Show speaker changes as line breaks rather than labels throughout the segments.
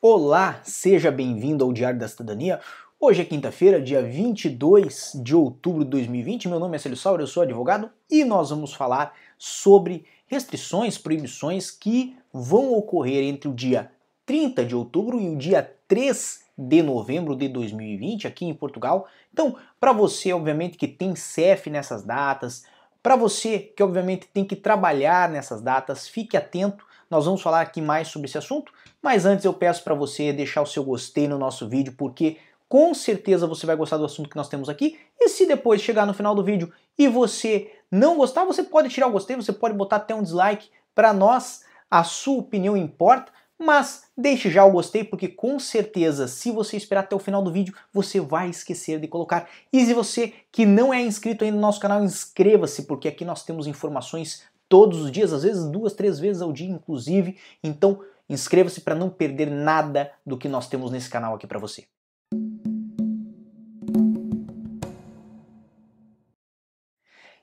Olá, seja bem-vindo ao Diário da Cidadania. Hoje é quinta-feira, dia 22 de outubro de 2020. Meu nome é Celso Sauer, eu sou advogado e nós vamos falar sobre restrições, proibições que vão ocorrer entre o dia 30 de outubro e o dia 3 de novembro de 2020 aqui em Portugal. Então, para você, obviamente, que tem CEF nessas datas, para você que obviamente tem que trabalhar nessas datas, fique atento. Nós vamos falar aqui mais sobre esse assunto mas antes eu peço para você deixar o seu gostei no nosso vídeo, porque com certeza você vai gostar do assunto que nós temos aqui. E se depois chegar no final do vídeo e você não gostar, você pode tirar o gostei, você pode botar até um dislike. Para nós, a sua opinião importa, mas deixe já o gostei, porque com certeza, se você esperar até o final do vídeo, você vai esquecer de colocar. E se você que não é inscrito ainda no nosso canal, inscreva-se, porque aqui nós temos informações todos os dias, às vezes duas, três vezes ao dia, inclusive. Então, Inscreva-se para não perder nada do que nós temos nesse canal aqui para você.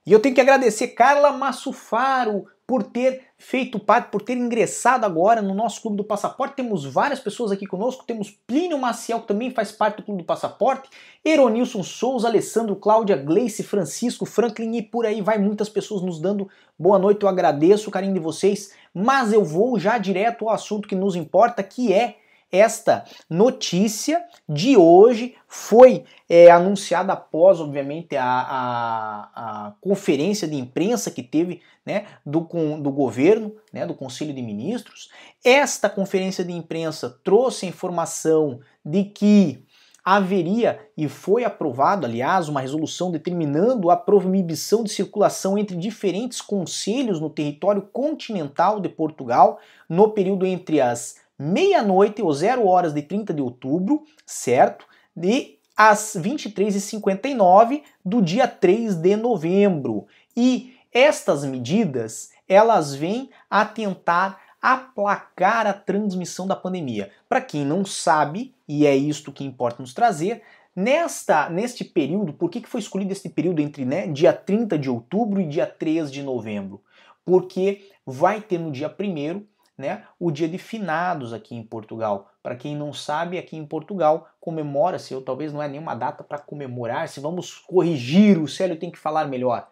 E eu tenho que agradecer Carla Massufaro por ter feito parte, por ter ingressado agora no nosso Clube do Passaporte. Temos várias pessoas aqui conosco. Temos Plínio Maciel, que também faz parte do Clube do Passaporte. Eronilson Souza, Alessandro, Cláudia, Gleice, Francisco, Franklin e por aí vai. Muitas pessoas nos dando boa noite. Eu agradeço o carinho de vocês. Mas eu vou já direto ao assunto que nos importa, que é esta notícia de hoje foi é, anunciada após, obviamente, a, a, a, conferência de imprensa que teve né, do, do governo, né, do Conselho de Ministros. Esta conferência de imprensa trouxe a informação de que haveria e foi aprovado, aliás, uma resolução determinando a proibição de circulação entre diferentes conselhos no território continental de Portugal no período entre as meia-noite ou 0 horas de 30 de outubro, certo? E às 23h59 do dia 3 de novembro. E estas medidas, elas vêm a tentar aplacar a transmissão da pandemia. Para quem não sabe, e é isto que importa nos trazer, nesta neste período, por que, que foi escolhido este período entre né, dia 30 de outubro e dia 3 de novembro? Porque vai ter no dia 1 né, o dia de finados aqui em Portugal. Para quem não sabe, aqui em Portugal comemora-se, ou talvez não é nenhuma data para comemorar, se vamos corrigir, o Célio tem que falar melhor.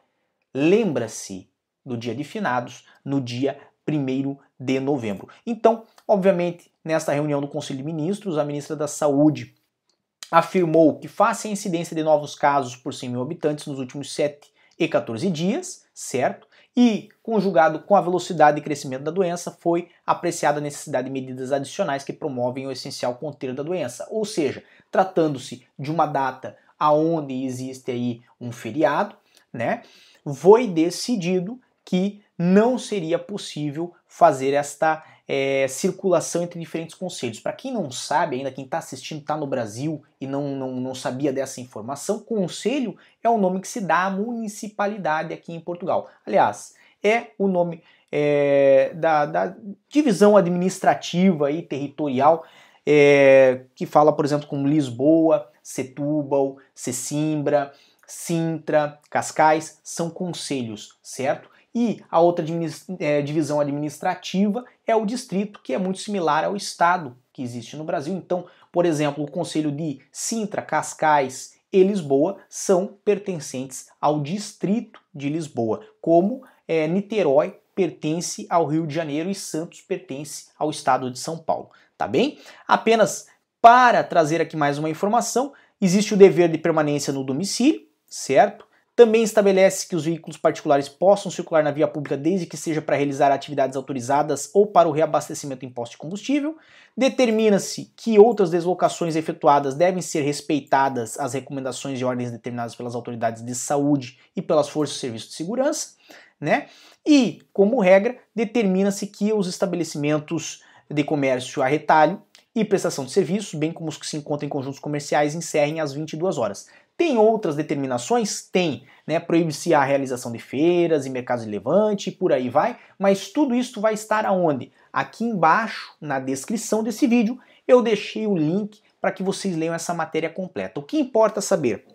Lembra-se do dia de finados no dia 1 de novembro. Então, obviamente, nesta reunião do Conselho de Ministros, a ministra da Saúde afirmou que face a incidência de novos casos por 100 mil habitantes nos últimos 7 e 14 dias, certo? E, conjugado com a velocidade de crescimento da doença, foi apreciada a necessidade de medidas adicionais que promovem o essencial conter da doença. Ou seja, tratando-se de uma data aonde existe aí um feriado, né, foi decidido que não seria possível fazer esta é, circulação entre diferentes conselhos. Para quem não sabe ainda, quem está assistindo está no Brasil e não, não, não sabia dessa informação, conselho é o nome que se dá à municipalidade aqui em Portugal. Aliás, é o nome é, da, da, divisão administrativa e territorial é, que fala, por exemplo, como Lisboa, Setúbal, Sesimbra, Sintra, Cascais, são conselhos, certo? E a outra é, divisão administrativa é o distrito, que é muito similar ao estado que existe no Brasil. Então, por exemplo, o Conselho de Sintra, Cascais e Lisboa são pertencentes ao distrito de Lisboa, como é, Niterói pertence ao Rio de Janeiro e Santos pertence ao estado de São Paulo. Tá bem? Apenas para trazer aqui mais uma informação, existe o dever de permanência no domicílio, certo? Também estabelece que os veículos particulares possam circular na via pública desde que seja para realizar atividades autorizadas ou para o reabastecimento em posto de combustível. Determina-se que outras deslocações efetuadas devem ser respeitadas as recomendações e ordens determinadas pelas autoridades de saúde e pelas forças de serviço de segurança, né? E, como regra, determina-se que os estabelecimentos de comércio a retalho e prestação de serviços, bem como os que se encontram em conjuntos comerciais, encerrem às 22 horas. Tem outras determinações? Tem, né? Proíbe-se a realização de feiras e mercados de levante e por aí vai, mas tudo isso vai estar aonde? Aqui embaixo, na descrição desse vídeo, eu deixei o link para que vocês leiam essa matéria completa. O que importa saber?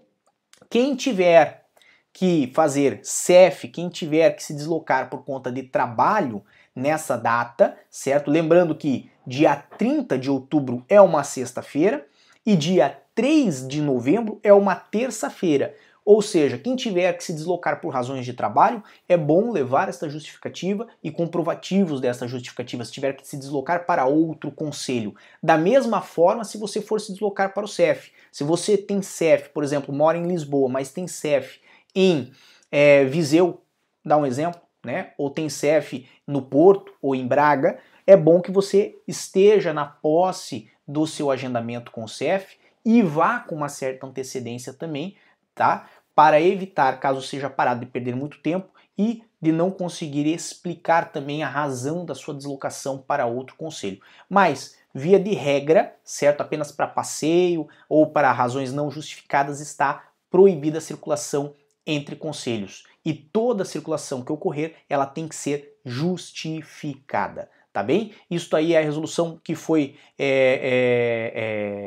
Quem tiver que fazer CEF, quem tiver que se deslocar por conta de trabalho nessa data, certo? Lembrando que dia 30 de outubro é uma sexta-feira e dia 3 de novembro é uma terça-feira. Ou seja, quem tiver que se deslocar por razões de trabalho, é bom levar esta justificativa e comprovativos desta justificativa se tiver que se deslocar para outro conselho. Da mesma forma, se você for se deslocar para o CEF. Se você tem CEF, por exemplo, mora em Lisboa, mas tem CEF em é, Viseu, dá um exemplo, né? ou tem CEF no Porto ou em Braga, é bom que você esteja na posse do seu agendamento com o CEF e vá com uma certa antecedência também, tá? para evitar, caso seja parado, de perder muito tempo e de não conseguir explicar também a razão da sua deslocação para outro conselho. Mas, via de regra, certo, apenas para passeio ou para razões não justificadas está proibida a circulação entre conselhos. E toda circulação que ocorrer, ela tem que ser justificada, tá bem? Isso aí é a resolução que foi é, é, é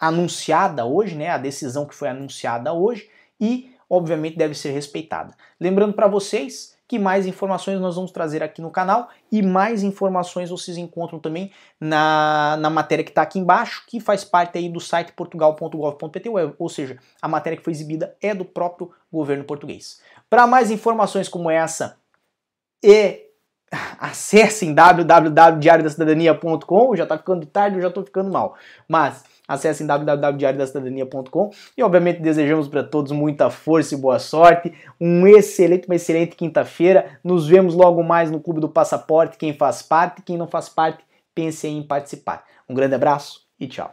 anunciada hoje, né, a decisão que foi anunciada hoje e, obviamente, deve ser respeitada. Lembrando para vocês que mais informações nós vamos trazer aqui no canal e mais informações vocês encontram também na, na matéria que está aqui embaixo, que faz parte aí do site portugal.gov.pt, ou seja, a matéria que foi exibida é do próprio governo português. Para mais informações como essa e acessem www.diariodacidadania.com, já está ficando tarde, eu já estou ficando mal, mas Acessem www.diariodacidadania.com e obviamente desejamos para todos muita força e boa sorte. Um excelente, uma excelente quinta-feira. Nos vemos logo mais no Clube do Passaporte. Quem faz parte, quem não faz parte, pense em participar. Um grande abraço e tchau.